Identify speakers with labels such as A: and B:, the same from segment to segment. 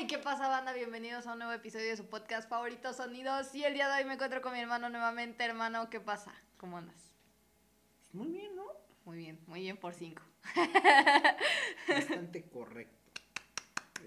A: Hey, ¿qué pasa, banda? Bienvenidos a un nuevo episodio de su podcast favorito, Sonidos. Y el día de hoy me encuentro con mi hermano nuevamente. Hermano, ¿qué pasa? ¿Cómo andas?
B: Muy bien, ¿no?
A: Muy bien, muy bien por cinco.
B: Bastante correcto.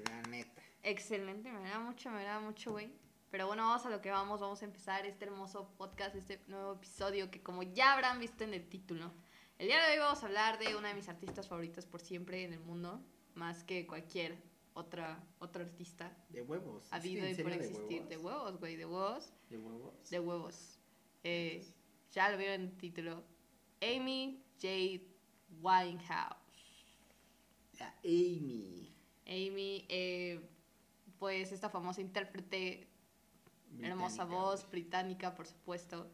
B: La neta.
A: Excelente, me da mucho, me da mucho, güey. Pero bueno, vamos a lo que vamos. Vamos a empezar este hermoso podcast, este nuevo episodio que, como ya habrán visto en el título, el día de hoy vamos a hablar de una de mis artistas favoritas por siempre en el mundo, más que cualquier otra, otro artista
B: De huevos.
A: ha
B: ¿Es que
A: habido y por existir. De huevos, güey, de huevos.
B: ¿De huevos?
A: De huevos. Eh, ya lo vieron en el título. Amy J. Winehouse.
B: La Amy.
A: Amy, eh, pues esta famosa intérprete, hermosa voz, británica, por supuesto.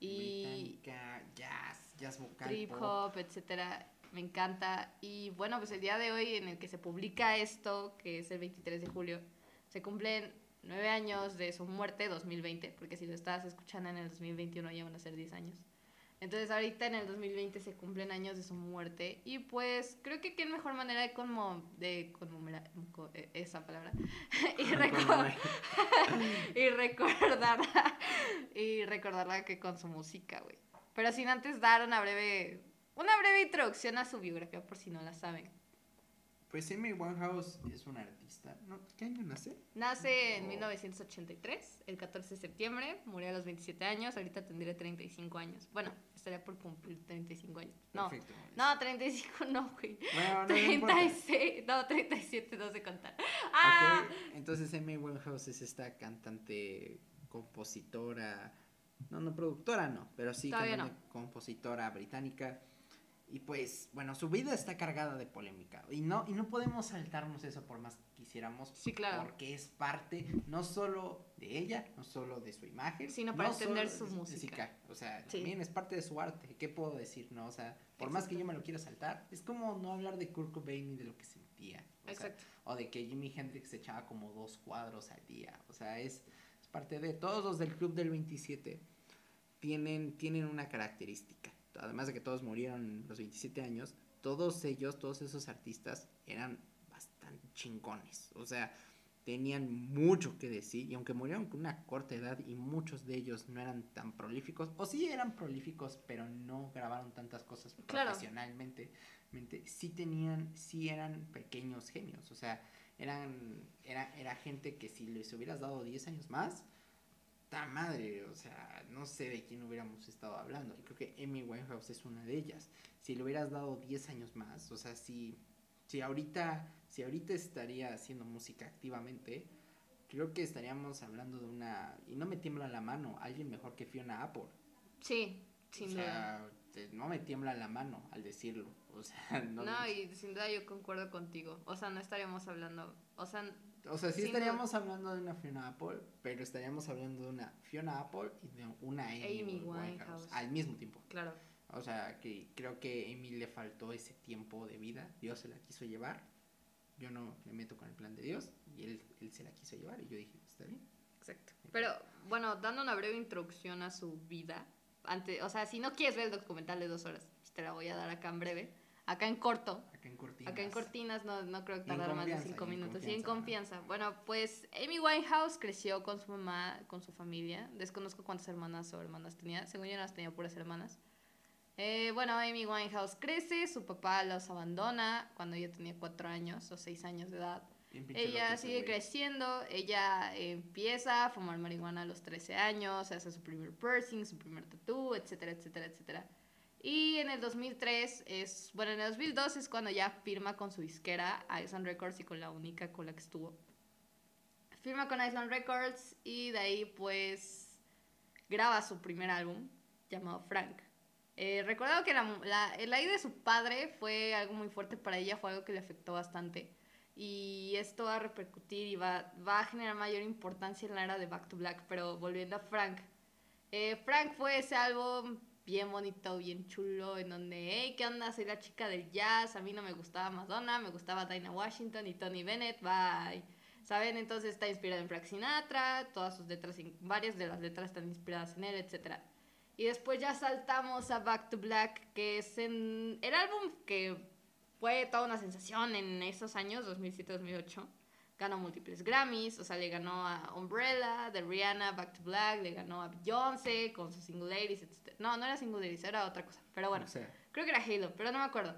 A: Y
B: Británica, jazz, jazz vocal.
A: trip
B: pop.
A: hop, etcétera. Me encanta. Y bueno, pues el día de hoy en el que se publica esto, que es el 23 de julio, se cumplen nueve años de su muerte, 2020, porque si lo estabas escuchando en el 2021 ya van a ser 10 años. Entonces ahorita en el 2020 se cumplen años de su muerte y pues creo que qué mejor manera de conmo de conmemorar co- eh, esa palabra y, reco- y recordarla y recordarla que con su música, güey. Pero sin antes dar una breve una breve introducción a su biografía por si no la saben.
B: Pues Amy Winehouse es una artista. ¿No? ¿Qué año nace?
A: Nace en
B: Oh.
A: 1983, el 14 de septiembre, murió a los 27 años, ahorita tendría 35 años. Bueno, estaría por cumplir 35 años. No,
B: Perfecto.
A: no, 35 no, güey.
B: Bueno, no, no importa.
A: 36, no, 37, no sé contar. Ah,
B: Ok, entonces Amy Winehouse es esta cantante, compositora, no, no productora, no, pero sí cantante, compositora británica. Y pues, bueno, su vida está cargada de polémica. Y no, y no podemos saltarnos eso por más que quisiéramos.
A: Sí, claro.
B: Porque es parte no solo de ella, no solo de su imagen.
A: Sino para
B: no
A: entender su
B: de
A: música.
B: O sea,
A: Sí.
B: también es parte de su arte. ¿Qué puedo decir, no? O sea, por más que yo me lo quiera saltar, es como no hablar de Kurt Cobain y de lo que sentía. O sea,
A: Exacto.
B: o de que Jimi Hendrix se echaba como dos cuadros al día. O sea, es, es parte de todos los del Club del 27 tienen, tienen una característica. Además de que todos murieron a los 27 años, todos ellos, todos esos artistas eran bastante chingones. O sea, tenían mucho que decir y aunque murieron con una corta edad y muchos de ellos no eran tan prolíficos, o sí eran prolíficos, pero no grabaron tantas cosas
A: Claro.
B: profesionalmente, mente, sí tenían, sí eran pequeños genios, o sea, eran, era, era gente que si les hubieras dado 10 años más, ta madre, o sea, no sé de quién hubiéramos estado hablando, y creo que Amy Winehouse es una de ellas, si le hubieras dado 10 años más, o sea, si, si ahorita, si ahorita estaría haciendo música activamente, creo que estaríamos hablando de una, y no me tiembla la mano, alguien mejor que Fiona Apple.
A: Sí, sin
B: o
A: duda.
B: sea, te- no me tiembla la mano al decirlo. O sea, no.
A: No, y sin duda yo concuerdo contigo. O sea, no estaríamos hablando, o sea,
B: o sea, sí estaríamos hablando de una Fiona Apple, pero estaríamos hablando de una Fiona Apple y de una Amy,
A: Amy
B: Winehouse,
A: Winehouse.
B: al mismo tiempo.
A: claro.
B: O sea, que creo que Amy le faltó ese tiempo de vida. Dios se la quiso llevar. Yo no me meto con el plan de Dios y él, él se la quiso llevar y yo dije, está bien.
A: Exacto. Pero bueno, dando una breve introducción a su vida, antes, o sea, si no quieres ver el documental de dos horas, pues te la voy a dar acá en breve, acá en corto.
B: Acá en Cortinas.
A: Acá en Cortinas no, no creo que
B: Y en
A: tardar más de cinco minutos. Y en
B: confianza.
A: Bueno, pues Amy Winehouse creció con su mamá, con su familia. Desconozco cuántas hermanas o hermanas tenía. Según yo, las tenía puras hermanas. Eh, bueno, Amy Winehouse crece, su papá los abandona cuando ella tenía cuatro años o seis años de edad. Ella sigue creciendo, ella empieza a fumar marihuana a los 13 años, hace su primer piercing, su primer tatú, etcétera, etcétera, etcétera. Y en el 2003 es, bueno, en el 2002 es cuando ya firma con su disquera Island Records y con la única con la que estuvo. Firma con Island Records y de ahí pues graba su primer álbum llamado Frank. Eh, recordado que la, la, la ida de su padre fue algo muy fuerte para ella, fue algo que le afectó bastante. Y esto va a repercutir y va, va a generar mayor importancia en la era de Back to Black. Pero volviendo a Frank. Eh, Frank fue ese álbum bien bonito, bien chulo, en donde, hey, ¿qué onda? Soy la chica del jazz, a mí no me gustaba Madonna, me gustaba Dinah Washington y Tony Bennett, bye. ¿Saben? Entonces está inspirado en Frank Sinatra, todas sus letras, varias de las letras están inspiradas en él, etc. Y después ya saltamos a Back to Black, que es el álbum que fue toda una sensación en esos años, 2007-2008. Ganó múltiples Grammys, o sea, le ganó a Umbrella, de Rihanna, Back to Black, le ganó a Beyoncé con sus Singularities, etc. No, no era Singularities, era otra cosa, pero bueno,
B: O sea,
A: creo que era Halo, pero no me acuerdo,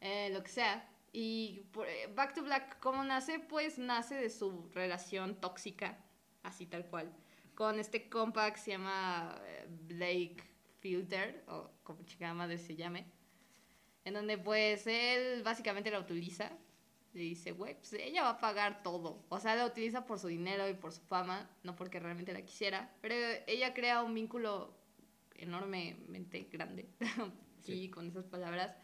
A: Eh, lo que sea. Y por- eh, Back to Black, ¿cómo nace? Pues nace de su relación tóxica, así tal cual, con este compa que se llama eh, Blake Filter, o como chica madre se llame, en donde pues él básicamente la utiliza, le dice, güey, pues ella va a pagar todo, o sea, la utiliza por su dinero y por su fama, no porque realmente la quisiera, pero ella crea un vínculo enormemente grande, sí,
B: Sí.
A: con esas palabras,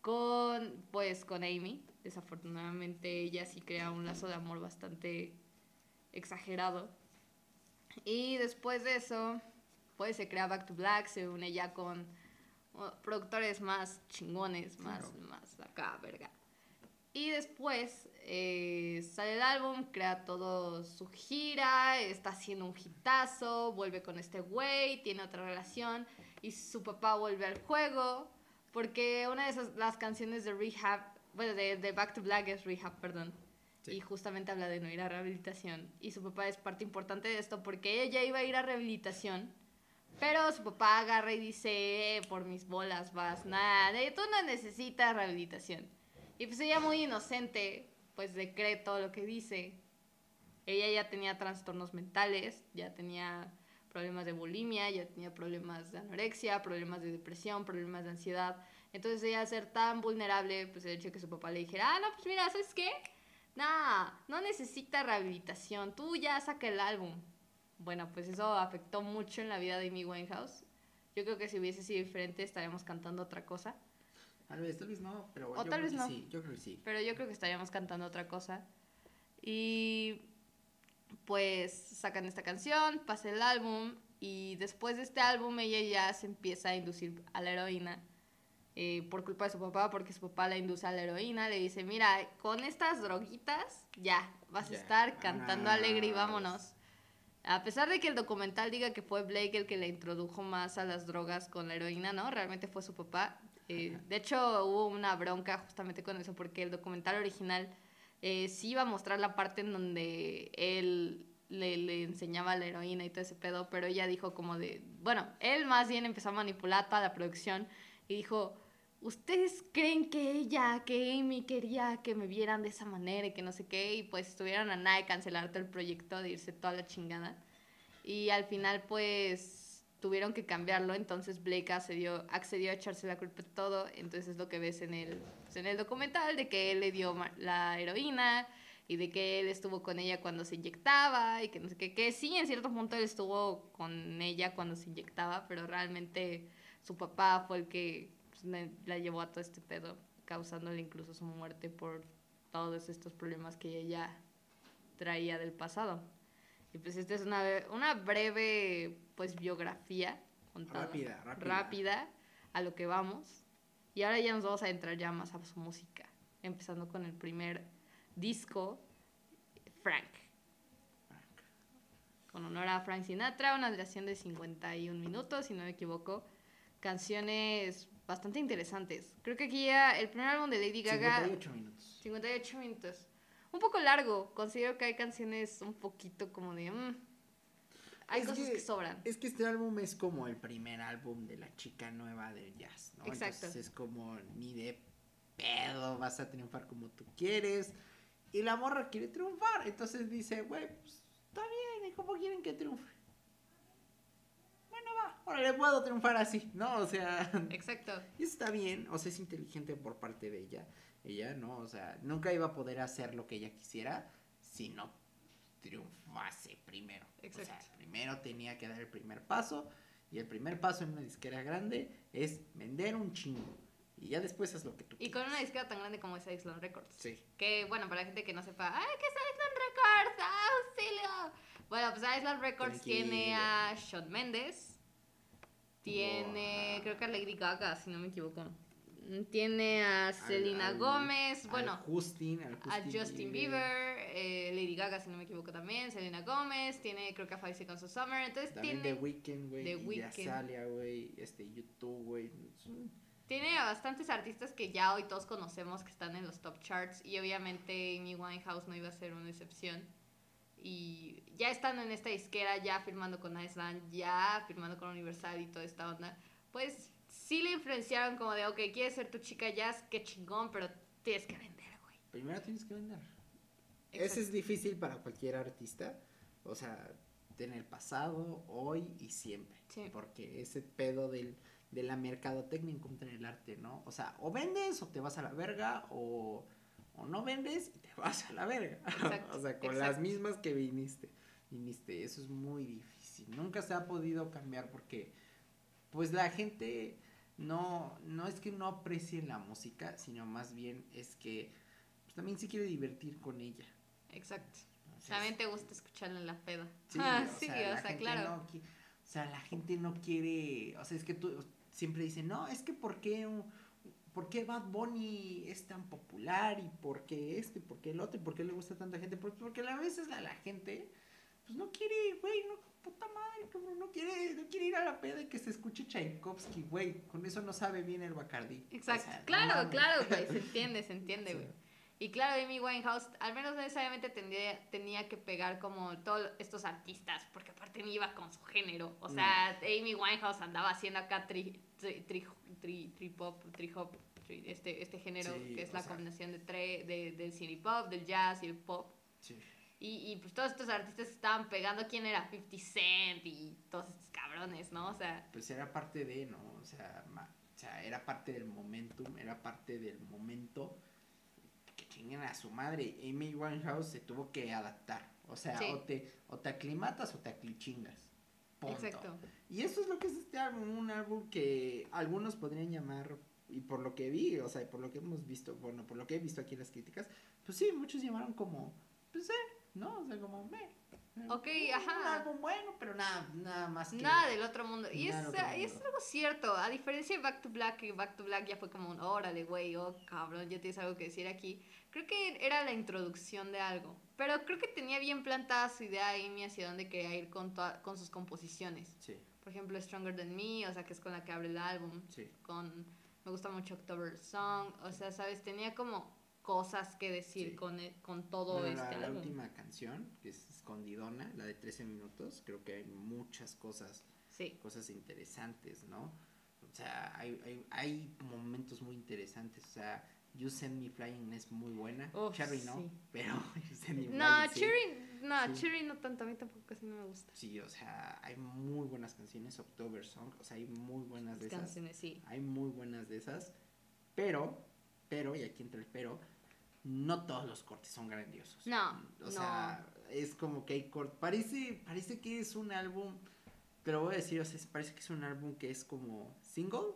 A: con, pues, con Amy. Desafortunadamente ella sí crea un lazo de amor bastante exagerado. Y después de eso, pues se crea Back to Black, se une ya con productores más chingones, más,
B: Claro.
A: más acá, verga. Y después eh, sale el álbum, crea todo su gira, está haciendo un hitazo, vuelve con este güey, tiene otra relación y su papá vuelve al juego porque una de esas, las canciones de Rehab, bueno, de, de Back to Black es Rehab, perdón.
B: Sí.
A: Y justamente habla de no ir a rehabilitación. Y su papá es parte importante de esto porque ella iba a ir a rehabilitación. Pero su papá agarra y dice, "Eh, por mis bolas vas, nada, tú no necesitas rehabilitación. Y pues ella muy inocente, pues le cree todo lo que dice. Ella ya tenía trastornos mentales, ya tenía problemas de bulimia, ya tenía problemas de anorexia, problemas de depresión, problemas de ansiedad. Entonces ella ser tan vulnerable, pues el hecho de que su papá le dijera, ah, no, pues mira, ¿sabes qué? Nah, no necesita rehabilitación, tú ya saca el álbum. Bueno, pues eso afectó mucho en la vida de Amy Winehouse. Yo creo que si hubiese sido diferente estaríamos cantando otra cosa.
B: Tal vez, tal vez no, pero
A: O
B: yo
A: tal
B: creo
A: vez
B: que
A: no.
B: sí, yo creo que sí.
A: Pero yo creo que estaríamos cantando otra cosa. Y pues sacan esta canción, pasa el álbum y después de este álbum ella ya se empieza a inducir a la heroína eh, por culpa de su papá, porque su papá la induce a la heroína, le dice, mira, con estas droguitas ya, vas a
B: Ya,
A: estar cantando
B: vámonos.
A: alegre y vámonos. A pesar de que el documental diga que fue Blake el que le introdujo más a las drogas con la heroína, ¿no? Realmente fue su papá. Eh, de hecho, hubo una bronca justamente con eso, porque el documental original eh, sí iba a mostrar la parte en donde él le, le enseñaba la heroína y todo ese pedo, pero ella dijo como de, bueno, él más bien empezó a manipular toda la producción y dijo, ¿ustedes creen que ella, que Amy quería que me vieran de esa manera y que no sé qué? Y pues estuvieron a nada de cancelar todo el proyecto, de irse toda la chingada. Y al final pues tuvieron que cambiarlo, entonces Blake accedió, accedió a echarse la culpa de todo, entonces es lo que ves en el, pues, en el documental, de que él le dio la heroína y de que él estuvo con ella cuando se inyectaba y que no sé qué, que sí, en cierto punto él estuvo con ella cuando se inyectaba, pero realmente su papá fue el que pues, la llevó a todo este pedo, causándole incluso su muerte por todos estos problemas que ella traía del pasado. Y pues esta es una, una breve pues biografía contada
B: Rápida, rápida.
A: rápida a lo que vamos. Y ahora ya nos vamos a entrar ya más a su música, empezando con el primer disco, Frank. Con honor a Frank Sinatra, una duración de 51 minutos, si no me equivoco. Canciones bastante interesantes. Creo que aquí ya el primer álbum de Lady Gaga...
B: 58 minutos.
A: 58 minutos. Un poco largo. Considero que hay canciones un poquito como de. mm, hay
B: Es
A: cosas que,
B: que-
A: sobran.
B: Es que este álbum es como el primer álbum de la chica nueva del jazz, ¿no?
A: Exacto.
B: Entonces es como ni de pedo vas a triunfar como tú quieres. Y la morra quiere triunfar. Entonces dice, güey, pues está bien, ¿y cómo quieren que triunfe? Bueno, va, ahora le puedo triunfar así, ¿no? O sea,
A: Exacto.
B: y está bien, o sea, es inteligente por parte de ella. Ella, ¿no? O sea, nunca iba a poder hacer lo que ella quisiera si no triunfase primero. O
A: Exacto.
B: sea, primero tenía que dar el primer paso. Y el primer paso en una disquera grande es vender un chingo. Y ya después es lo que tú
A: Y con
B: quieras.
A: una disquera tan grande como es Island Records.
B: Sí.
A: Que, bueno, para la gente que no sepa, ¡ay, qué es Island Records! ¡Auxilio! Bueno, pues Island Records
B: Tranquilo.
A: tiene a Shawn Mendes. Tiene,
B: Wow.
A: creo que a Lady Gaga, si no me equivoco. Tiene a Selena
B: al-
A: Gómez.
B: al
A: Bueno,
B: Justin, al
A: a Justin Bieber, eh, Lady Gaga, si no me equivoco también, Selena Gómez, tiene creo que a Five Seconds of Summer, entonces
B: También
A: tiene...
B: The Weeknd, güey.
A: The Weeknd.
B: Güey. Este, YouTube, güey.
A: Tiene a bastantes artistas que ya hoy todos conocemos que están en los top charts y obviamente Amy Winehouse no iba a ser una excepción. Y ya estando en esta disquera, ya firmando con Iceland, ya firmando con Universal y toda esta onda, pues sí le influenciaron como de, ok, quieres ser tu chica jazz, qué chingón, pero tienes que vender, güey.
B: Primero tienes que vender. Ese es difícil para cualquier artista. O sea, en el pasado, hoy y siempre.
A: Sí.
B: Porque ese pedo del, de la mercadotecnia en contra del arte, ¿no? O sea, o vendes o te vas a la verga, o, o no vendes y te vas a la verga.
A: Exacto,
B: o sea, con
A: exacto.
B: las mismas que viniste. Viniste, eso es muy difícil. Nunca se ha podido cambiar porque, pues la gente no, no es que no aprecie la música, sino más bien es que pues, también se quiere divertir con ella.
A: Exacto. También te gusta escucharla en la peda.
B: Sí,
A: Ah,
B: o
A: sí,
B: sea,
A: o sea, claro.
B: no o sea, la gente no quiere, o sea, es que tú siempre dicen, no, es que ¿por qué, por qué Bad Bunny es tan popular y por qué este, y por qué el otro, y por qué le gusta a tanta gente? Pues porque a veces la, la gente, pues no quiere, güey, no, puta madre, cabrón, no quiere, no quiere ir a la peda y que se escuche Tchaikovsky, güey, con eso no sabe bien el Bacardí. O
A: Exacto.
B: sea, no
A: claro, claro, güey. Se entiende, se entiende,
B: Sí.
A: güey. Y claro, Amy Winehouse, al menos no necesariamente tendría, tenía que pegar como todos estos artistas, porque aparte ni iba con su género. O sea, Amy Winehouse andaba haciendo acá tri, tri, tri, tri- tri pop, tri hop, tri- este, este género
B: Sí,
A: que es la
B: sea.
A: combinación de, tre, de del city pop, del jazz y el pop.
B: Sí.
A: Y, y pues todos estos artistas que estaban pegando, ¿quién era? 50 Cent y todos estos cabrones, ¿no? O sea,
B: pues era parte de, ¿no? O sea, ma- o sea, era parte del momentum, era parte del momento que chinguen a su madre. Amy Winehouse se tuvo que adaptar. O sea,
A: Sí.
B: o, te, o te aclimatas o te aclichingas. Punto.
A: exacto.
B: Y eso es lo que es este álbum, un álbum que algunos podrían llamar, y por lo que vi, o sea, y por lo que hemos visto, bueno, por lo que he visto aquí en las críticas, pues sí, muchos llamaron como, pues eh, ¿no? O sea, como, meh.
A: Ok,
B: un
A: ajá.
B: álbum bueno, pero nada, nada más que...
A: Nada del otro mundo. Y es,
B: otro
A: y es
B: mundo.
A: algo cierto. A diferencia de Back to Black, que Back to Black ya fue como un órale, güey, oh cabrón, ya tienes algo que decir aquí. Creo que era la introducción de algo. Pero creo que tenía bien plantada su idea Amy hacia dónde quería ir con, con sus composiciones.
B: Sí,
A: Por ejemplo, Stronger Than Me, o sea, que es con la que abre el álbum.
B: sí.
A: Con. Me gusta mucho October Song. O sea, ¿sabes? Tenía como cosas que decir
B: Sí.
A: con, e- con todo
B: Bueno,
A: este
B: la, última canción, que es Escondidona, la de 13 minutos, creo que hay muchas cosas,
A: Sí.
B: cosas interesantes, ¿no? O sea, hay, hay, hay momentos muy interesantes, o sea, You Send Me Flying es muy buena, Cherry no, pero You Send Me
A: No,
B: Flying sí.
A: Cherry. No. Cherry no tanto. A mí tampoco casi no me gusta.
B: Sí, o sea, hay muy buenas canciones, October Song, o sea, hay muy buenas de esas.
A: Canciones, sí.
B: Hay muy buenas de esas, pero, pero, y aquí entra el pero, no todos los cortes son grandiosos.
A: No,
B: O sea, es como que hay cortes. Parece, parece que es un álbum, te lo voy a decir, o sea, parece que es un álbum que es como single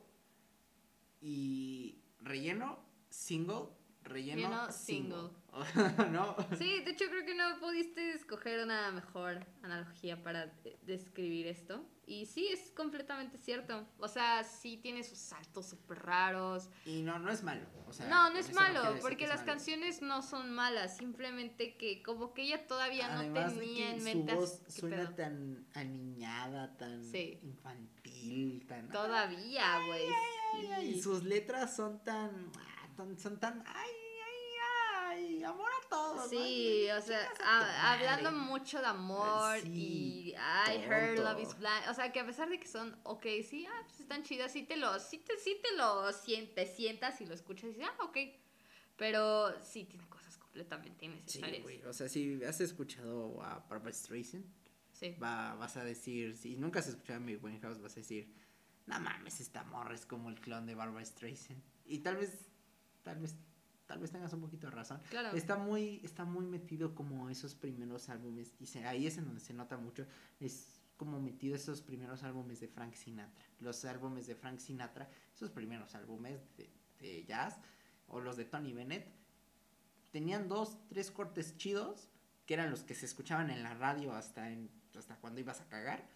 B: y relleno, single, relleno, single.
A: single.
B: ¿No?
A: Sí, de hecho creo que no pudiste escoger una mejor analogía para de- describir esto. Y sí, es completamente cierto. O sea, sí tiene sus saltos súper raros.
B: Y no, no es malo. O sea,
A: no, no es malo, porque
B: que es
A: las
B: malo.
A: canciones no son malas. Simplemente que como que ella todavía no
B: Además de
A: tenía en
B: su
A: mente...
B: voz
A: ¿qué
B: suena
A: pedo?
B: tan aniñada, tan
A: Sí.
B: infantil, tan...
A: Todavía, güey.
B: Y sus letras son tan, tan- son tan, ay, ay, ay, amor a todos. ¿no?
A: Sí, o sea,
B: a
A: hablando mucho de amor
B: Sí,
A: y I heard
B: tonto.
A: love is blind, o sea, que a pesar de que son, ok, sí, ah, pues están chidas, sí te lo, sí te, sí te lo sien- te sientas y lo escuchas y dices, ah, ok, pero sí tiene cosas completamente
B: Sí,
A: innecesarias.
B: güey, o sea, si has escuchado a Barbara Streisand,
A: Sí,
B: va, vas a decir, si nunca has escuchado a mi House, vas a decir, no mames, esta morra es como el clon de Barbara Streisand. Y tal vez, tal vez, tal vez tengas un poquito de razón.
A: claro.
B: Está muy, está muy metido como esos primeros álbumes, y se- ahí es en donde se nota mucho, es como metido esos primeros álbumes de Frank Sinatra. Los álbumes de Frank Sinatra, esos primeros álbumes de, de jazz, o los de Tony Bennett, tenían dos, tres cortes chidos, que eran los que se escuchaban en la radio hasta, en, hasta cuando ibas a cagar,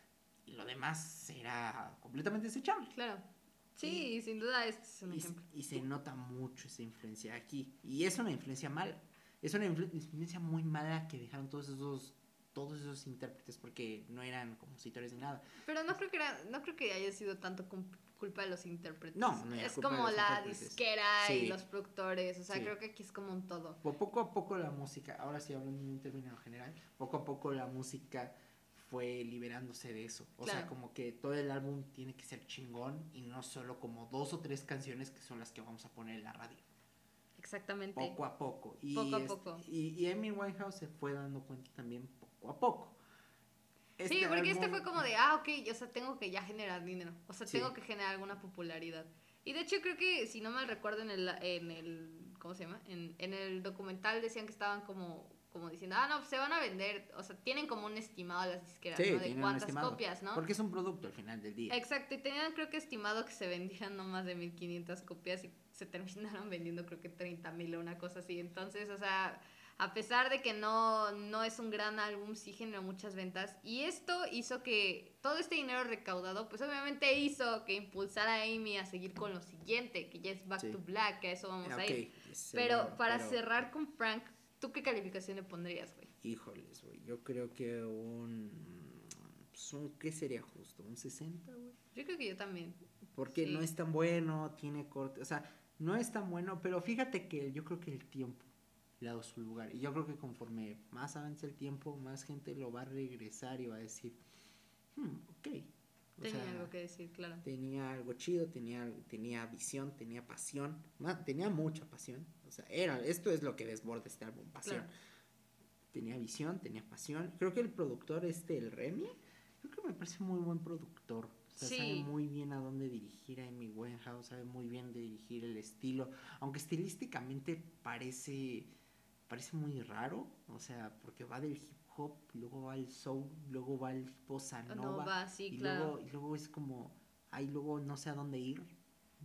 B: y lo demás era completamente desechable.
A: Claro. Sí, sin duda este es un
B: Y,
A: ejemplo.
B: y se nota mucho esa influencia aquí. Y es una influencia mala. Es una influ- influencia muy mala que dejaron todos esos todos esos intérpretes porque no eran compositores ni nada.
A: Pero no creo que era, no creo que haya sido tanto culpa de los intérpretes.
B: No, no
A: es
B: culpa de
A: como
B: los
A: la disquera y los productores, o sea,
B: Sí.
A: creo que aquí es como un todo.
B: Po- Poco a poco la música, ahora sí hablando en un término general, poco a poco la música fue liberándose de eso. O sea, como que todo el álbum tiene que ser chingón y no solo como dos o tres canciones que son las que vamos a poner en la radio.
A: Exactamente.
B: Poco a poco. Y
A: Poco a
B: este-
A: poco.
B: Y, y Amy Winehouse se fue dando cuenta también poco a poco.
A: sí, porque este fue como de, ah, ok, o sea, tengo que ya generar dinero. O sea,
B: Sí.
A: tengo que generar alguna popularidad. Y de hecho creo que, si no mal recuerdo, en el, en el ¿cómo se llama? En, en el documental decían que estaban como, como diciendo, ah, no, se van a vender. O sea, tienen como un estimado las disqueras,
B: Sí,
A: ¿no? De cuántas copias, ¿no?
B: Porque es un producto al final del día.
A: Exacto, y tenían creo que estimado que se vendieran no más de 1500 copias y se terminaron vendiendo creo que 30 mil o una cosa así. Entonces, o sea, a pesar de que no, no es un gran álbum, sí generó muchas ventas. Y esto hizo que todo este dinero recaudado, pues obviamente hizo que impulsara a Amy a seguir con lo siguiente, que ya es Back
B: Sí.
A: to Black, que a eso vamos
B: Ah,
A: a ir. Pero para
B: pero-
A: cerrar con Frank, ¿tú qué calificación le pondrías, güey?
B: Híjoles, güey. Yo creo que un. Pues un ¿Qué sería justo? ¿Un 60, güey?
A: Yo creo que yo también.
B: Porque
A: Sí.
B: no es tan bueno, tiene corte. O sea, no es tan bueno, pero fíjate que yo creo que el tiempo le ha dado su lugar. Y yo creo que conforme más avance el tiempo, más gente lo va a regresar y va a decir, hmm, ok. O
A: Tenía
B: sea,
A: algo que decir, claro.
B: tenía algo chido, tenía, tenía visión, tenía pasión, tenía mucha pasión. O sea, era, esto es lo que desborda este álbum, pasión.
A: Claro.
B: Tenía visión, tenía pasión. Creo que el productor este, el Remy, creo que me parece muy buen productor. O sea,
A: Sí.
B: sabe muy bien a dónde dirigir a Amy Winehouse, sabe muy bien de dirigir el estilo, aunque estilísticamente parece parece muy raro, o sea, porque va del hip hop, luego va el soul, luego va el bossa
A: No
B: nova,
A: va, sí,
B: y
A: claro.
B: luego y luego es como ay, luego no sé a dónde ir.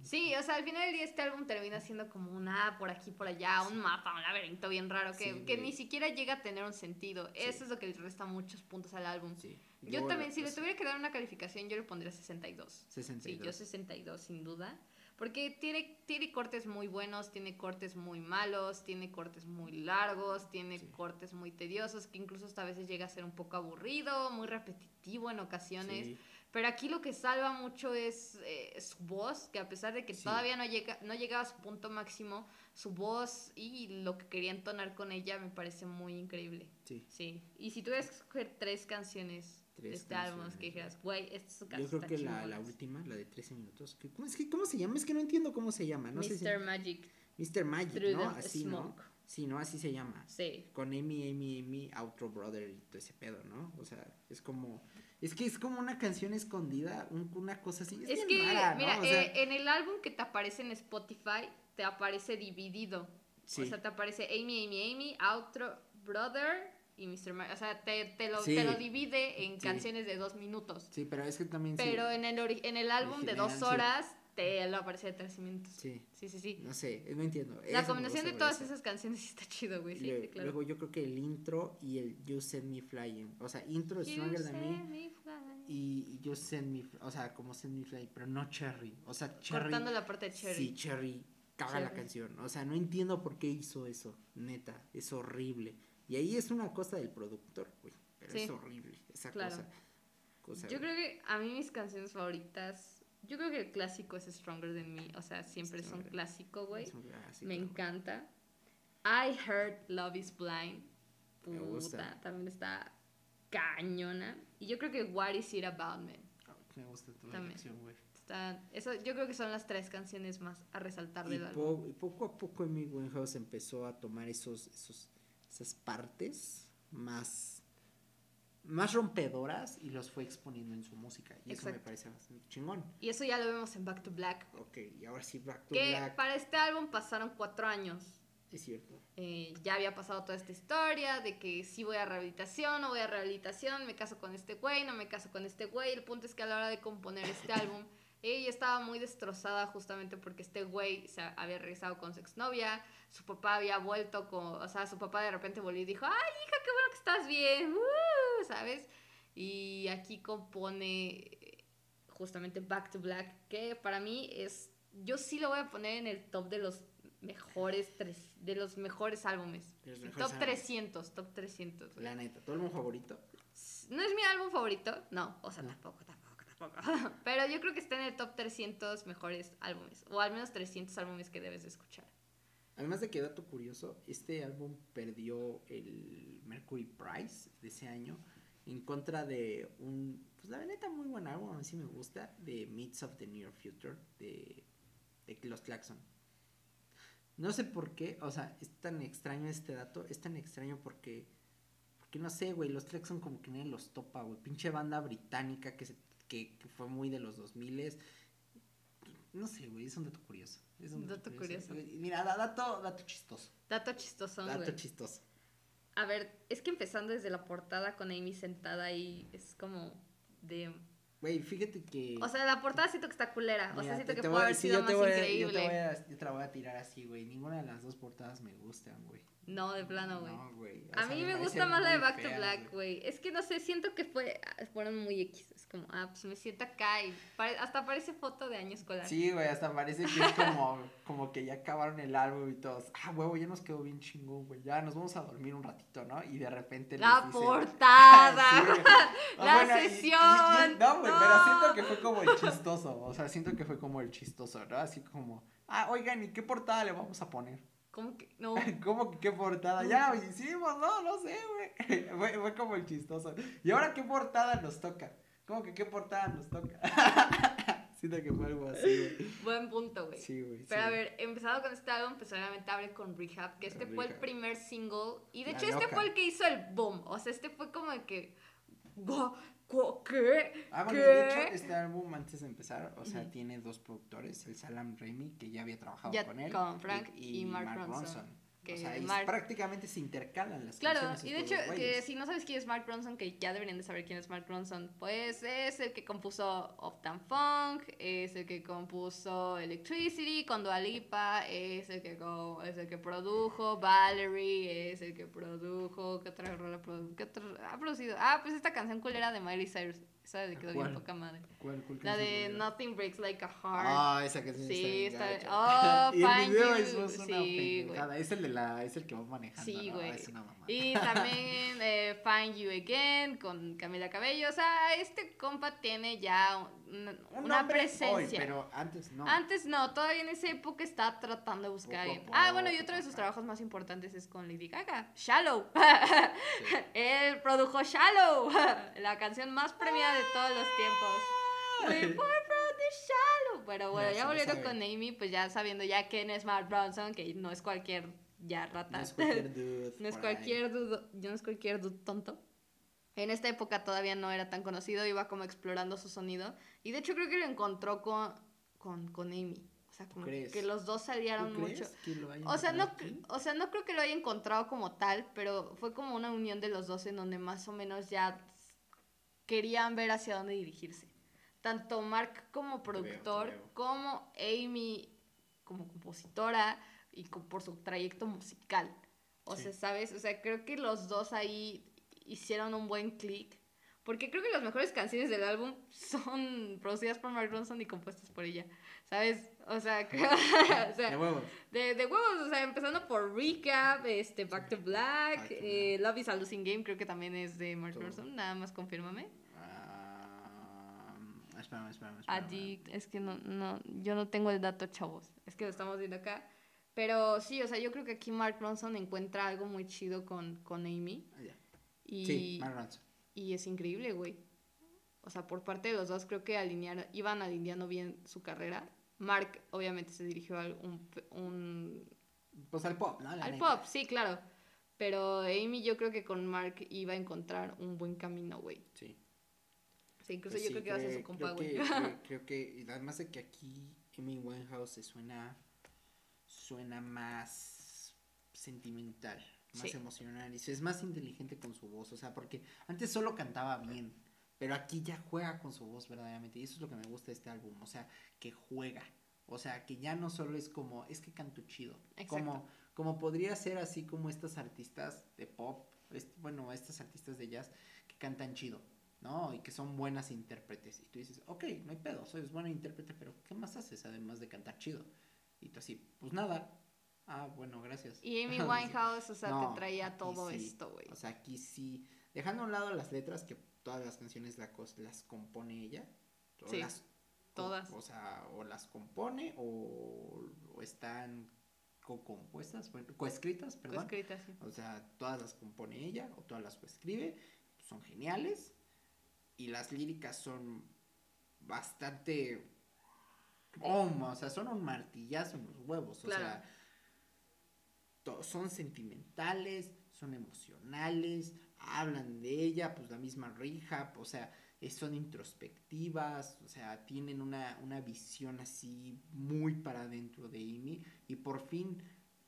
A: Sí, o sea, al final del día este álbum termina siendo como una por aquí, por allá, un mapa, un laberinto bien raro que,
B: Sí,
A: que ni siquiera llega a tener un sentido. Eso es lo que le resta muchos puntos al álbum.
B: Sí.
A: Yo también, si le
B: pues,
A: tuviera que dar una calificación, yo le pondría 62.
B: 62.
A: Sí, yo 62 sin duda. Porque tiene, tiene cortes muy buenos, tiene cortes muy malos, tiene cortes muy largos, tiene
B: Sí.
A: cortes muy tediosos, que incluso hasta a veces llega a ser un poco aburrido, muy repetitivo en ocasiones.
B: Sí.
A: Pero aquí lo que salva mucho es eh, su voz, que a pesar de que
B: Sí.
A: todavía no llega, no llegaba a su punto máximo, su voz y lo que quería entonar con ella me parece muy increíble.
B: Sí.
A: Sí. Y si tuvieras que escoger tres canciones de
B: Tres
A: este álbum, que dijeras, güey, esta es su
B: Yo
A: canción.
B: creo que la, la última, la de 13 minutos. que- ¿Cómo, es que, ¿Cómo se llama? Es que no entiendo cómo se llama. No sé si-
A: Mr. Magic
B: Mr. Magic,
A: Through
B: ¿no? Así, ¿no? Sí, ¿no? Así se llama.
A: Sí.
B: Con Amy, Amy, Amy, Outro Brother y todo ese pedo, ¿no? O sea, es como. Es que es como una canción escondida, un- una cosa así. Es,
A: que,
B: rara, ¿no?
A: mira,
B: O sea,
A: eh, en el álbum que te aparece en Spotify, te aparece dividido.
B: sí.
A: O sea, te aparece Amy, Amy, Amy, Outro, Brother y Mr. Magic. O sea, te, te, lo,
B: Sí.
A: te lo divide en
B: Sí.
A: canciones de dos minutos.
B: sí, pero es que también. sí-
A: Pero en el, en el álbum de dos horas, te lo aparece de tres minutos. Sí,
B: Sí,
A: sí, sí.
B: no sé, no entiendo.
A: La
B: Eso
A: combinación de todas esas canciones está chido, güey. Sí, sí, claro.
B: Luego yo creo que el intro y el You Send Me Flying. O sea, intro
A: You
B: Stronger Than Me
A: me
B: y You Send Me, o sea, como Send Me Fly, pero no Cherry. O sea, Cherry.
A: Cortando la parte de Cherry.
B: Sí, Cherry caga la canción. O sea, no entiendo por qué hizo eso, neta, es horrible. Y ahí es una cosa del productor, güey, pero
A: Sí.
B: es horrible esa
A: Claro.
B: cosa. cosa
A: Yo creo que a mí mis canciones favoritas, yo creo que el clásico es Stronger Than Me, o sea, siempre es un
B: Stronger.
A: clásico, güey.
B: Es un clásico.
A: Me encanta. I Heard Love Is Blind.
B: Me gusta.
A: Puta, también está cañona. Y yo creo que What Is It About Me.
B: Ah, Me gusta toda la
A: También.
B: canción, güey.
A: Eso, yo creo que son las tres canciones más a resaltar del álbum.
B: po- y poco a poco Amy Winehouse empezó a tomar esos, esos, esas partes más, más rompedoras y los fue exponiendo en su música. Y eso me parece bastante chingón.
A: Y eso ya lo vemos en Back to Black.
B: Ok, y ahora sí, Back to
A: Que
B: Black.
A: para este álbum pasaron cuatro años.
B: Es cierto.
A: Eh, ya había pasado toda esta historia de que si voy a rehabilitación, no voy a rehabilitación, me caso con este güey, no me caso con este güey. El punto es que a la hora de componer este álbum, ella estaba muy destrozada justamente porque este güey se había regresado con su exnovia, su papá había vuelto con, o sea, su papá de repente volvió y dijo, ay hija, qué bueno que estás bien, ¡Uh! ¿Sabes? Y aquí compone eh, justamente Back to Black, que para mí es, yo sí lo voy a poner en el top de los mejores tres, de los mejores álbumes.
B: De los mejores
A: top
B: álbumes.
A: 300, top 300. güey.
B: La neta, ¿tu álbum favorito?
A: No es mi álbum favorito, no, o sea,
B: No.
A: tampoco, tampoco, tampoco. Pero yo creo que está en el top 300 mejores álbumes, o al menos 300 álbumes que debes de escuchar.
B: Además de que dato curioso, este álbum perdió el Mercury Prize de ese año en contra de un, pues la neta muy buen álbum, a mí sí me gusta, de Myths of the Near Future de, de los Claxon. No sé por qué, o sea, es tan extraño este dato, es tan extraño porque, porque no sé, güey, los Claxon como que nadie los topa, güey, pinche banda británica que, se, que, que fue muy de los 2000 no sé, güey, es un dato curioso. Es un
A: Dato curioso.
B: Mira, da- dato, dato chistoso.
A: Dato chistoso,
B: Dato chistoso.
A: A ver, es que empezando desde la portada con Amy sentada ahí, es como de...
B: Güey, fíjate que.
A: O sea, la portada siento que está culera, o sea, siento que puede haber sido más increíble.
B: Yo te, la voy a tirar así, güey. Ninguna de las dos portadas me gustan, güey.
A: No, de plano, güey.
B: No, güey.
A: A mí me gusta más la de Back to Black, güey. Es que no sé, siento que fue, ah, fueron muy X. Es como, ah, pues me siento acá y hasta parece foto de año escolar.
B: Sí, güey, hasta parece que es como, como que ya acabaron el álbum y todos. Ah, huevo, ya nos quedó bien chingón, güey. Ya nos vamos a dormir un ratito, ¿no? Y de repente.
A: La portada. La sesión.
B: no, güey. Pero siento que fue como el chistoso. O sea, siento que fue como el chistoso, ¿no? Así como, ah, oigan, ¿y qué portada le vamos a poner?
A: ¿Cómo que? No.
B: ¿Cómo que qué portada? Ya lo hicimos, no, no sé, güey. Fue, fue como el chistoso. ¿Y ahora qué portada nos toca? ¿Cómo que qué portada nos toca? Siento que fue algo así, güey.
A: Buen punto, güey.
B: Sí, güey.
A: Pero
B: sí.
A: a ver, empezado con este álbum, pues obviamente abre con Rehab, que este fue el primer single. Y de
B: La
A: hecho, este fue el que hizo el boom. O sea, este fue como el que. "Gua- gua- ¿Qué?
B: Ah, bueno,
A: ¿Qué?
B: de hecho, este álbum antes de empezar, o sea, tiene dos productores, el Salam Raimi, que ya había trabajado
A: Ya
B: con él,
A: con Frank y Mark Ronson, que
B: o sea, y
A: Mark-
B: prácticamente se intercalan las
A: Claro,
B: canciones.
A: y de hecho, que si no sabes quién es Mark Ronson, que ya deberían de saber quién es Mark Ronson, pues es el que compuso Uptown Funk, es el que compuso Electricity con Dua Lipa, es el que, es el que produjo Valerie, es el que produjo, ¿qué otra rola produ- qué otra- ha producido? Ah, pues esta canción culera de Miley Cyrus, esa le quedó bien
B: ¿Cuál?
A: poca madre.
B: ¿Cuál- cuál
A: La de? Nothing Breaks Like a Heart.
B: Ah, esa canción
A: Sí,
B: está bien
A: está- oh,
B: y el
A: Find
B: video
A: You,
B: es, una
A: sí.
B: Es el de la, es el que va manejando.
A: Sí,
B: ¿no?
A: güey.
B: Es una mamada.
A: Y también eh, Find You Again con Camila Cabello. O sea, este compa tiene ya una,
B: Un
A: una presencia.
B: hoy, pero antes no.
A: Antes no, todavía en esa época estaba tratando de buscar.
B: Poco.
A: Ah, bueno, y otro de sus trabajos más importantes es con Lady Gaga, Shallow.
B: Sí.
A: Él produjo Shallow, la canción más premiada de todos los tiempos. We from the shallow. Pero bueno,
B: Ya,
A: ya volviendo con Amy, pues ya sabiendo ya quién es Mark Bronson, que no es cualquier ya rata.
B: No es cualquier dude.
A: No es cualquier dudo, no es cualquier dude tonto. En esta época todavía no era tan conocido, iba como explorando su sonido. Y de hecho creo que lo encontró con, con, con Amy. O sea, como
B: crees?
A: que los dos
B: ¿Tú
A: salieron mucho. O sea, no,
B: aquí?
A: o sea, no creo que lo haya encontrado como tal, pero fue como una unión de los dos en donde más o menos ya querían ver hacia dónde dirigirse. Tanto Mark como
B: veo, te
A: productor,
B: veo.
A: como Amy como compositora y por su trayecto musical. O
B: Sí.
A: sea, ¿sabes? O sea, creo que los dos ahí hicieron un buen click. Porque creo que las mejores canciones del álbum son producidas por Mark Ronson y compuestas por ella. ¿Sabes? O sea, o sea,
B: De huevos.
A: de, de huevos, o sea, empezando por Recap, este, Back to Black,
B: to
A: eh, Love is a Losing Game, creo que también es de Mark
B: Todo.
A: Ronson, nada más confírmame.
B: Ah, espérame, espérame, espérame.
A: Addict, es que no, no, yo no tengo el dato, chavos, es que lo estamos viendo acá. Pero sí, o sea, yo creo que aquí Mark Ronson encuentra algo muy chido con, con Amy.
B: Ah, ya.
A: Y,
B: Sí, Mark Ronson.
A: y es increíble, güey. O sea, por parte de los dos creo que alinearon, iban alineando bien su carrera. Mark obviamente se dirigió a un, un
B: Pues al pop, ¿no? La
A: Al
B: neta.
A: pop, sí, claro. Pero Amy yo creo que con Mark iba a encontrar un buen camino, güey.
B: Sí.
A: Sea, incluso
B: Pues
A: yo
B: sí,
A: creo que va a ser su compa, güey.
B: creo, creo que, además de que aquí Amy Winehouse se suena, suena más sentimental, más
A: Sí.
B: emocional, y es más inteligente con su voz, o sea, porque antes solo cantaba bien, pero aquí ya juega con su voz verdaderamente, y eso es lo que me gusta de este álbum, o sea, que juega, o sea, que ya no solo es como, es que canto chido,
A: Exacto.
B: como, como podría ser así como estas artistas de pop, est- bueno, estas artistas de jazz que cantan chido, ¿no? Y que son buenas intérpretes. Y tú dices, ok, no hay pedo, soy buena intérprete, pero ¿qué más haces además de cantar chido? Y tú así, pues nada, Ah, bueno, gracias.
A: Y Amy
B: Sí.
A: Winehouse, o sea,
B: No,
A: te traía todo
B: sí.
A: esto, güey.
B: O sea, aquí sí. Dejando a un lado las letras, que todas las canciones la las compone ella. O
A: Sí,
B: las,
A: todas.
B: O sea, o las compone o, o están co-compuestas, bueno, coescritas, perdón.
A: escrita así.
B: O sea, todas las compone ella o todas las coescribe. Son geniales. Y las líricas son bastante. Oh, o sea, son un martillazo en los huevos. O
A: Claro.
B: sea, son sentimentales, son emocionales, hablan de ella, pues la misma Rehab, o sea, son introspectivas, o sea, tienen una, una visión así muy para adentro de Amy y por fin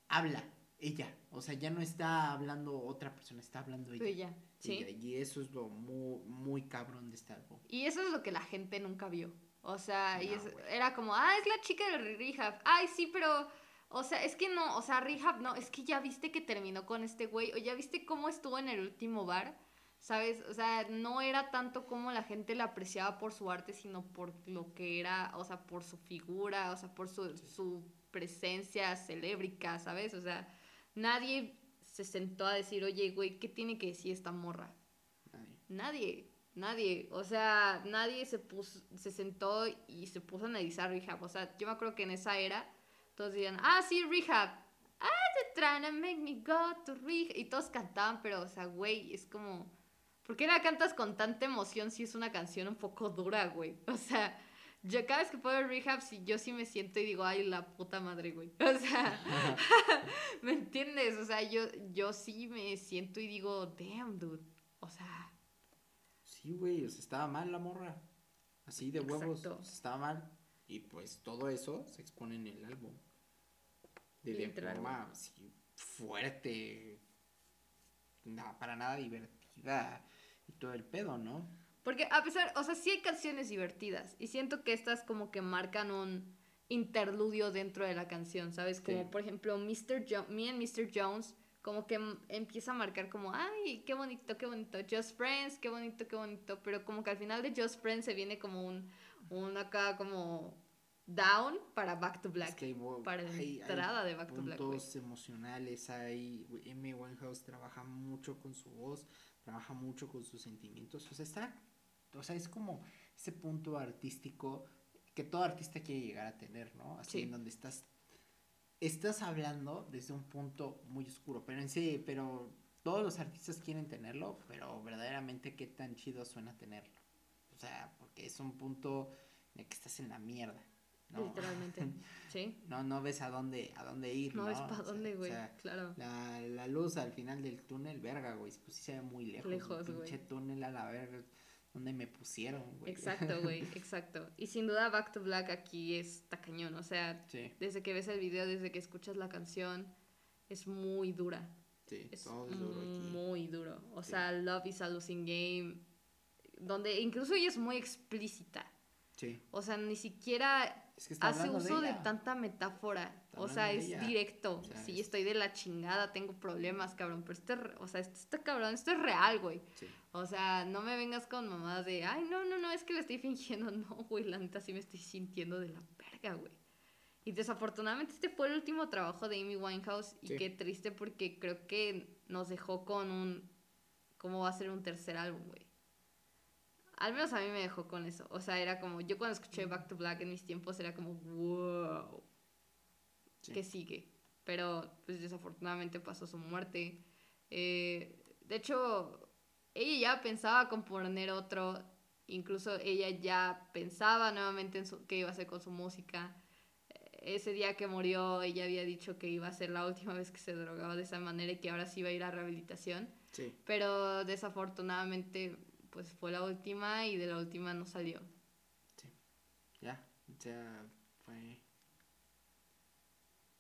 B: habla ella, o sea, ya no está hablando otra persona, está hablando ella.
A: Ella, sí.
B: ella, y eso es lo muy, muy cabrón de este álbum.
A: Y eso es lo que la gente nunca vio. O sea, y es- era como, ah, es la chica de Rehab. Ay, sí, pero, o sea, es que no, o sea, Rehab no, es que ya viste que terminó con este güey, o ya viste cómo estuvo en el último bar, ¿sabes? O sea, no era tanto como la gente la apreciaba por su arte, sino por lo que era, o sea, por su figura, o sea, por su, su presencia celébrica, ¿sabes? O sea, nadie se sentó a decir, oye, güey, ¿qué tiene que decir esta morra?
B: Nadie.
A: Nadie, nadie, o sea, nadie se puso, se sentó y se puso a analizar Rehab. O sea, yo me acuerdo que en esa era todos decían, ah, sí, Rehab. Ah, they're trying to make me go to Rehab. Y todos cantaban, pero, o sea, güey, es como, ¿por qué la cantas con tanta emoción si es una canción un poco dura, güey? O sea, yo cada vez que puedo ver Rehab, sí, yo sí me siento y digo, ay, la puta madre, güey. O sea, ¿me entiendes? O sea, yo, yo sí me siento y digo, damn, dude. O sea,
B: Sí, güey, o sea, estaba mal la morra. Así de huevos,
A: Exacto.
B: estaba mal. Y pues todo eso se expone en el álbum. De, de forma así fuerte. na- para nada divertida. Y todo el pedo, ¿no?
A: Porque a pesar, o sea, sí hay canciones divertidas. Y siento que estas como que marcan un interludio dentro de la canción, ¿sabes? Como
B: Sí.
A: por ejemplo, Mr. Jo- Me and Mr. Jones, como que empieza a marcar como, ay, qué bonito, qué bonito. Just Friends, qué bonito, qué bonito. Pero como que al final de Just Friends se viene como un, un acá como down para Back to Black.
B: Es que
A: para la
B: hay- hay
A: entrada de Back to Black,
B: puntos emocionales hay M. Winehouse trabaja mucho con su voz trabaja mucho con sus sentimientos o sea está o sea es como ese punto artístico que todo artista quiere llegar a tener no así
A: Sí.
B: en donde estás estás hablando desde un punto muy oscuro pero en sí pero todos los artistas quieren tenerlo pero verdaderamente qué tan chido suena tenerlo o sea porque es un punto en el que estás en la mierda ¿no?
A: Literalmente. Sí.
B: no, no ves a dónde, a dónde ir,
A: No
B: ¿no?
A: ves para dónde,
B: o
A: güey.
B: sea,
A: claro.
B: la, la luz al final del túnel, verga, güey, pues sí se ve muy lejos.
A: Lejos, güey.
B: pinche túnel a la verga, donde me pusieron, güey.
A: Exacto, güey, exacto. Y sin duda Back to Black aquí está cañón, o sea,
B: sí,
A: desde que ves el video, desde que escuchas la canción, es muy dura.
B: sí,
A: Es
B: todo es duro aquí.
A: muy duro. O
B: Sí.
A: sea, Love is a Losing Game, donde incluso ella es muy explícita.
B: Sí,
A: O sea, ni siquiera
B: es que está
A: hace uso de, tanta metáfora.
B: Está
A: O sea, es
B: ella.
A: directo.
B: O sea,
A: sí,
B: es-
A: estoy de la chingada, tengo problemas, cabrón. Pero esto, es re- o sea, esto está cabrón, esto es real, güey.
B: Sí,
A: O sea, no me vengas con mamadas de, ay, no, no, no, es que le estoy fingiendo. No, güey, la neta sí me estoy sintiendo de la verga, güey. Y desafortunadamente este fue el último trabajo de Amy Winehouse y
B: Sí.
A: qué triste porque creo que nos dejó con un, ¿cómo va a ser un tercer álbum, güey? Al menos a mí me dejó con eso. O sea, era como, yo cuando escuché Back to Black en mis tiempos era como, wow,
B: sí.
A: ¿qué sigue? Pero pues desafortunadamente pasó su muerte. Eh, de hecho, ella ya pensaba componer otro, incluso ella ya pensaba nuevamente en su- qué iba a hacer con su música. Eh, Ese día que murió, ella había dicho que iba a ser la última vez que se drogaba de esa manera y que ahora sí iba a ir a rehabilitación.
B: Sí,
A: Pero desafortunadamente, pues fue la última y de la última no salió.
B: ya, o sea, fue...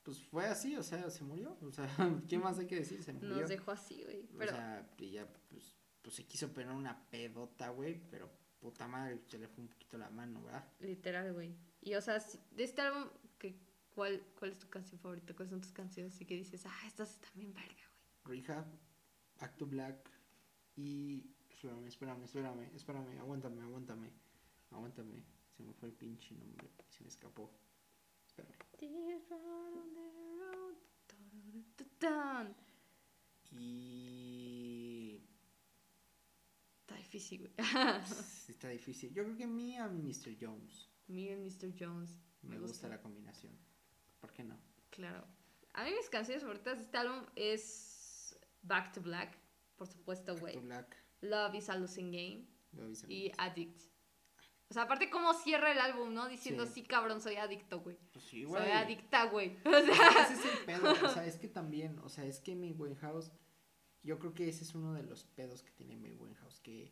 B: Pues fue así, o sea, se murió, o sea, ¿qué más hay que decir? Se murió.
A: Nos dejó así, güey. Pero
B: O sea, y ya, pues, pues se quiso poner una pedota, güey, pero puta madre, se le fue un poquito la mano, ¿verdad?
A: Literal, güey. Y o sea, de este álbum, que, ¿cuál, ¿cuál es tu canción favorita? ¿Cuáles son tus canciones? Así que dices, ah, estas están bien verga, güey.
B: Rehab, Back to Black y... Espérame, espérame, espérame, espérame, aguántame, aguántame, aguántame. Se me fue el pinche nombre, se me escapó. Espérame. Y...
A: Está difícil, güey.
B: está difícil. Yo creo que a mí a Mr. Jones.
A: Miren Mr. Jones.
B: Me, gusta. la combinación. ¿Por qué no?
A: Claro. A mí mis canciones favoritas de este álbum es Back to Black, por supuesto, güey.
B: To Black.
A: Love is a Losing Game
B: Lo aviso.
A: y Addict. O sea, aparte cómo cierra el álbum, ¿no? Diciendo,
B: Sí.
A: sí, cabrón, soy adicto, güey.
B: Pues sí, güey.
A: Soy adicta, güey. O sea,
B: Ese es el pedo. O sea, es que también, o sea, es que mi Winehouse, yo creo que ese es uno de los pedos que tiene mi Winehouse, que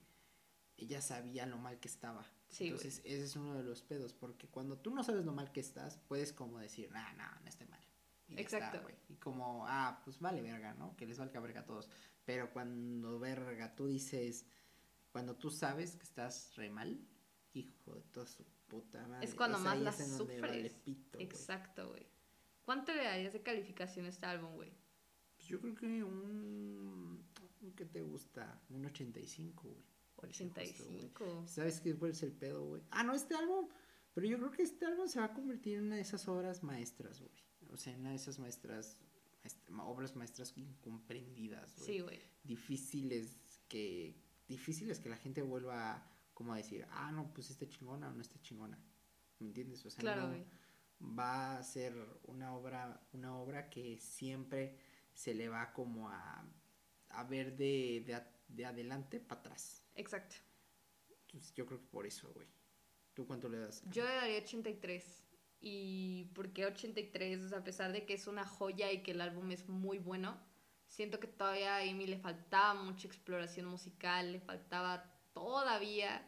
B: ella sabía lo mal que estaba.
A: Sí.
B: Entonces, ese es uno de los pedos, porque cuando tú no sabes lo mal que estás, puedes como decir, nah, nah, no esté mal. Y está,
A: Exacto.
B: güey. y como, ah, pues vale verga, ¿no? Que les valga verga a todos. Pero cuando verga, tú dices, cuando tú sabes que estás re mal, hijo de toda su puta madre.
A: Es cuando
B: o sea,
A: más la
B: vale
A: sufres.
B: pito, güey.
A: Exacto, güey. ¿Cuánto le darías de calificación a este álbum, güey?
B: Pues yo creo que un. ¿Qué te gusta? Un 85, güey. Parece justo, güey.
A: 85.
B: ¿Sabes qué es el pedo, güey? Ah, no, este álbum. Pero yo creo que este álbum se va a convertir en una de esas obras maestras, güey. O sea, en una de esas maestras. Obras maestras incomprendidas, güey.
A: Sí, güey.
B: Difíciles que. Difíciles que la gente vuelva como a decir, ah, no, pues está chingona o no está chingona. ¿Me entiendes? O sea,
A: Claro,
B: no- va a ser una obra, una obra que siempre se le va como a, a ver de, de, de adelante para atrás.
A: Exacto.
B: Entonces yo creo que por eso, güey. ¿Tú cuánto le das?
A: Yo le daría 83. ¿Y por qué 83? O sea, a pesar de que es una joya y que el álbum es muy bueno, siento que todavía a Amy le faltaba mucha exploración musical, le faltaba todavía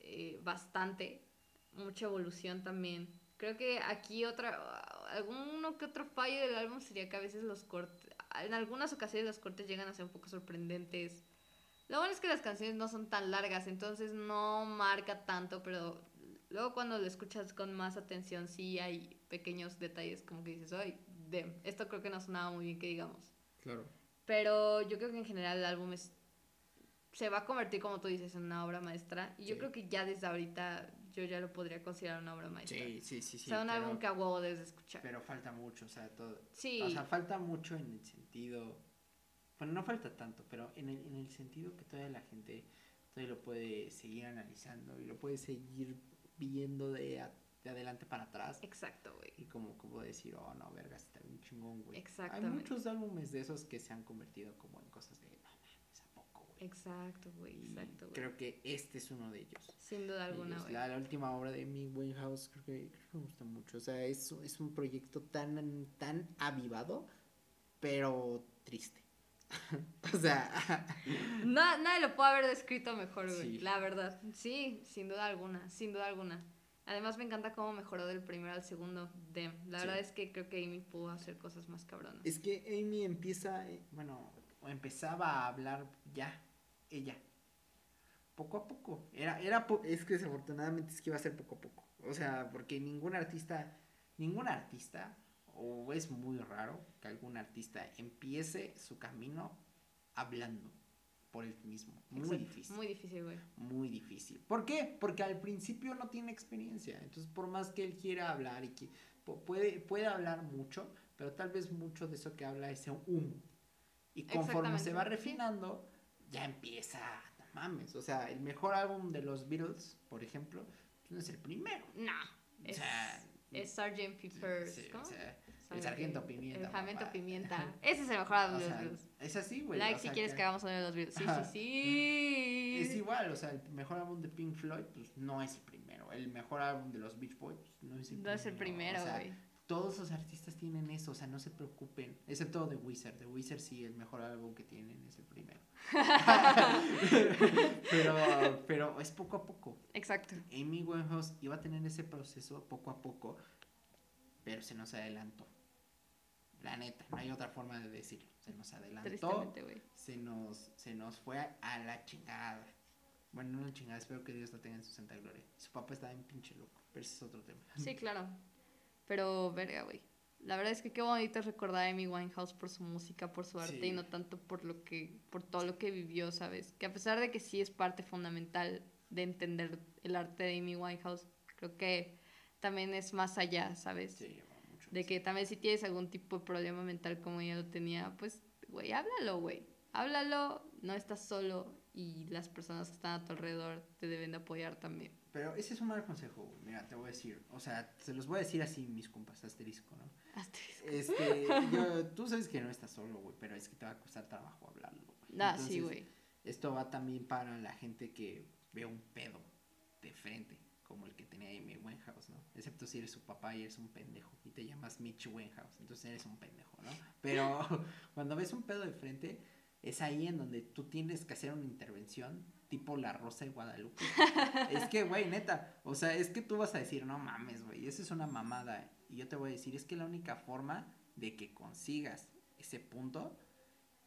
A: eh, bastante, mucha evolución también. Creo que aquí otra, alguno que otro fallo del álbum sería que a veces los cortes, en algunas ocasiones los cortes llegan a ser un poco sorprendentes. Lo bueno es que las canciones no son tan largas, entonces no marca tanto, pero luego cuando lo escuchas con más atención sí hay pequeños detalles como que dices, ay, damn, esto creo que no sonaba muy bien que digamos.
B: Claro.
A: Pero yo creo que en general el álbum es, se va a convertir, como tú dices, en una obra maestra. Y yo
B: Sí.
A: creo que ya desde ahorita yo ya lo podría considerar una obra maestra.
B: Sí, sí, sí, sí.
A: o sea, un
B: pero,
A: álbum que a huevo debes de escuchar.
B: pero falta mucho, o sea, todo.
A: sí,
B: O sea, falta mucho en el sentido. Bueno, no falta tanto, pero en el, en el sentido que todavía la gente todavía lo puede seguir analizando y lo puede seguir viendo de, a- de adelante para atrás.
A: exacto, güey.
B: Y como, como decir, oh no, verga, está bien chingón, güey. Hay
A: Exactamente.
B: muchos álbumes de esos que se han convertido como en cosas de, no mames, ¿a poco, güey?
A: Exacto, güey, exacto, güey.
B: creo que este es uno de ellos.
A: Sin duda alguna, güey.
B: La, la última obra de Amy Winehouse creo que, creo que me gusta mucho. O sea, es, es un proyecto tan, tan avivado, pero triste. o sea,
A: Na- nadie lo puede haber descrito mejor, güey.
B: Sí.
A: La verdad. Sí, sin duda alguna, sin duda alguna. Además me encanta cómo mejoró del primero al segundo. De, la
B: Sí.
A: verdad es que creo que Amy pudo hacer cosas más cabronas.
B: es que Amy empieza, eh, bueno, empezaba a hablar ya, ella. Poco a poco. Era, era, es que desafortunadamente es que iba a ser poco a poco. O sea, porque ningún artista, ningún artista, o es muy raro que algún artista empiece su camino hablando por él mismo. Muy
A: Exacto,
B: difícil.
A: Muy difícil, güey.
B: muy difícil. ¿Por qué? Porque al principio no tiene experiencia. Entonces, por más que él quiera hablar y que pu- puede, puede hablar mucho, pero tal vez mucho de eso que habla es humo. Y conforme se va refinando, ya empieza, no mames. O sea, el mejor álbum de los Beatles, por ejemplo, no es el primero.
A: No.
B: O
A: Es,
B: sea,
A: es Sgt. Pepper's.
B: sí, o sea, el Sargento Pimienta,
A: El Sargento. Pimienta. Ese es el mejor álbum de los Beatles.
B: es así, güey.
A: Like
B: o
A: si quieres
B: que-
A: que hagamos uno de los Beatles. Sí, sí, sí.
B: Es igual, o sea, el mejor álbum de Pink Floyd, pues no es el primero. El mejor álbum de los Beach Boys, pues, no es el
A: No
B: primero.
A: es el primero,
B: o sea,
A: güey.
B: todos los artistas tienen eso, o sea, no se preocupen. Excepto The Wizard. The Wizard sí, el mejor álbum que tienen es el primero. pero, pero es poco a poco.
A: Exacto.
B: Amy Winehouse iba a tener ese proceso poco a poco, pero se nos adelantó. La neta, no hay otra forma de decirlo. Se nos adelantó se nos, se nos fue a la chingada. Bueno, no chingada, espero que Dios la tenga en su santa gloria. Su papá estaba en pinche loco, pero ese es otro tema.
A: Sí, claro. Pero, verga, güey. La verdad es que qué bonito es recordar a Amy Winehouse por su música, por su arte
B: Sí.
A: y no tanto por lo que, por todo lo que vivió, ¿sabes? Que a pesar de que sí es parte fundamental de entender el arte de Amy Winehouse, creo que también es más allá, ¿sabes?
B: Sí,
A: De que también si tienes algún tipo de problema mental como ella lo tenía, pues, güey, háblalo, güey. Háblalo, no estás solo y las personas que están a tu alrededor te deben de apoyar también.
B: Pero ese es un mal consejo, güey. Mira, te voy a decir, o sea, se los voy a decir así mis compas, asterisco, ¿no?
A: Asterisco.
B: Este, yo, tú sabes que no estás solo, güey, pero es que te va a costar trabajo hablarlo, güey.
A: Ah, sí, güey.
B: Esto va también para la gente que ve un pedo de frente, como el que tenía Amy Winehouse, ¿no? Excepto si eres su papá y eres un pendejo y te llamas Mitch Winehouse, entonces eres un pendejo, ¿no? Pero cuando ves un pedo de frente, es ahí en donde tú tienes que hacer una intervención tipo la Rosa de Guadalupe. es que, güey, neta, o sea, es que tú vas a decir, no mames, güey, eso es una mamada. Y yo te voy a decir, es que la única forma de que consigas ese punto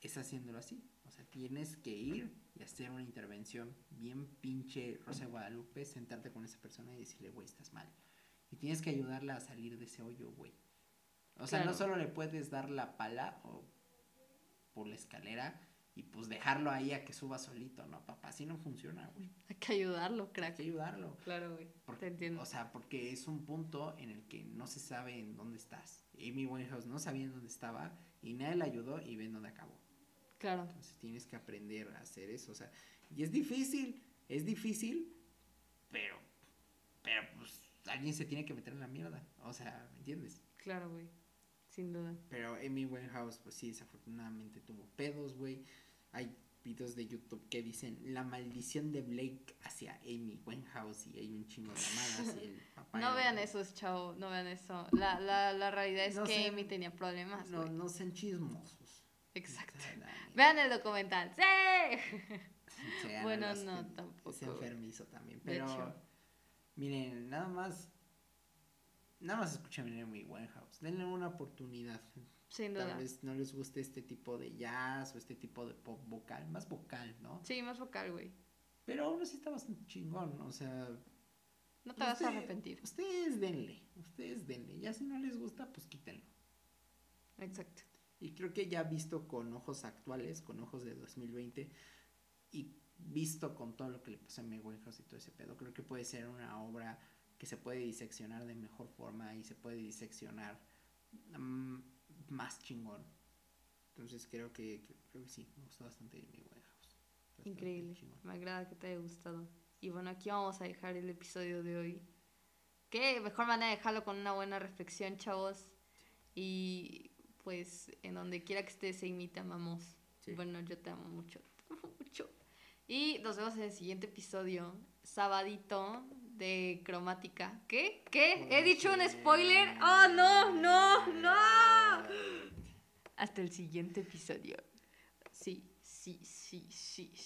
B: es haciéndolo así. O sea, tienes que ir y hacer una intervención bien pinche Rosa de Guadalupe, sentarte con esa persona y decirle, güey, estás mal. Y tienes que ayudarla a salir de ese hoyo, güey. O sea, no solo le puedes dar la pala o por la escalera y pues dejarlo ahí a que suba solito, ¿no, papá? Así no funciona, güey.
A: Hay que ayudarlo,
B: Hay
A: crack.
B: que ayudarlo.
A: Claro, güey.
B: Por-
A: Te entiendo.
B: O sea, porque es un punto en el que no se sabe en dónde estás. Amy Winehouse no sabía en dónde estaba y nadie la ayudó y ven dónde acabó.
A: Claro.
B: Entonces tienes que aprender a hacer eso. O sea, y es difícil, es difícil, pero, pero pues alguien se tiene que meter en la mierda. O sea, ¿me entiendes?
A: Claro, güey. Sin duda.
B: Pero Amy Winehouse, pues sí, desafortunadamente tuvo pedos, güey. Hay videos de YouTube que dicen la maldición de Blake hacia Amy Winehouse y hay un chingo de mamadas y el papá.
A: No vean esos, chavo. No vean eso. La, la, la realidad es
B: No
A: que
B: sean-
A: Amy tenía problemas,
B: No,
A: güey.
B: no sean chismosos.
A: Exacto. Vean el documental. ¡Sí! Bueno, no, tampoco,
B: Es enfermizo también. Pero, miren, nada más. Nada más escuchen Amy Winehouse. Denle una oportunidad.
A: Sin
B: Tal
A: duda.
B: vez no les guste este tipo de jazz o este tipo de pop vocal. Más vocal, ¿no?
A: Sí, más vocal, güey.
B: Pero aún así está bastante chingón. O sea.
A: No te vas a arrepentir.
B: Ustedes denle. Ustedes denle. Ya si no les gusta, pues quítenlo.
A: Exacto.
B: Y creo que ya visto con ojos actuales, con ojos de 2020, y visto con todo lo que le pasó a Amy Winehouse y todo ese pedo, creo que puede ser una obra que se puede diseccionar de mejor forma y se puede diseccionar mm, más chingón. Entonces creo que, que- creo que sí, me gustó bastante Amy Winehouse. Bastante
A: Increíble.
B: chingón.
A: Me agrada que te haya gustado. Y bueno, aquí vamos a dejar el episodio de hoy. Qué mejor manera de dejarlo con una buena reflexión, chavos. Y pues en donde quiera que estés, Amy, te amamos.
B: Sí.
A: Bueno, yo te amo mucho. Te amo mucho. Y nos vemos en el siguiente episodio, sabadito de cromática. ¿Qué? ¿Qué? ¿He dicho un spoiler? ¡Oh, no, no, no! Hasta el siguiente episodio. Sí, sí, sí, sí,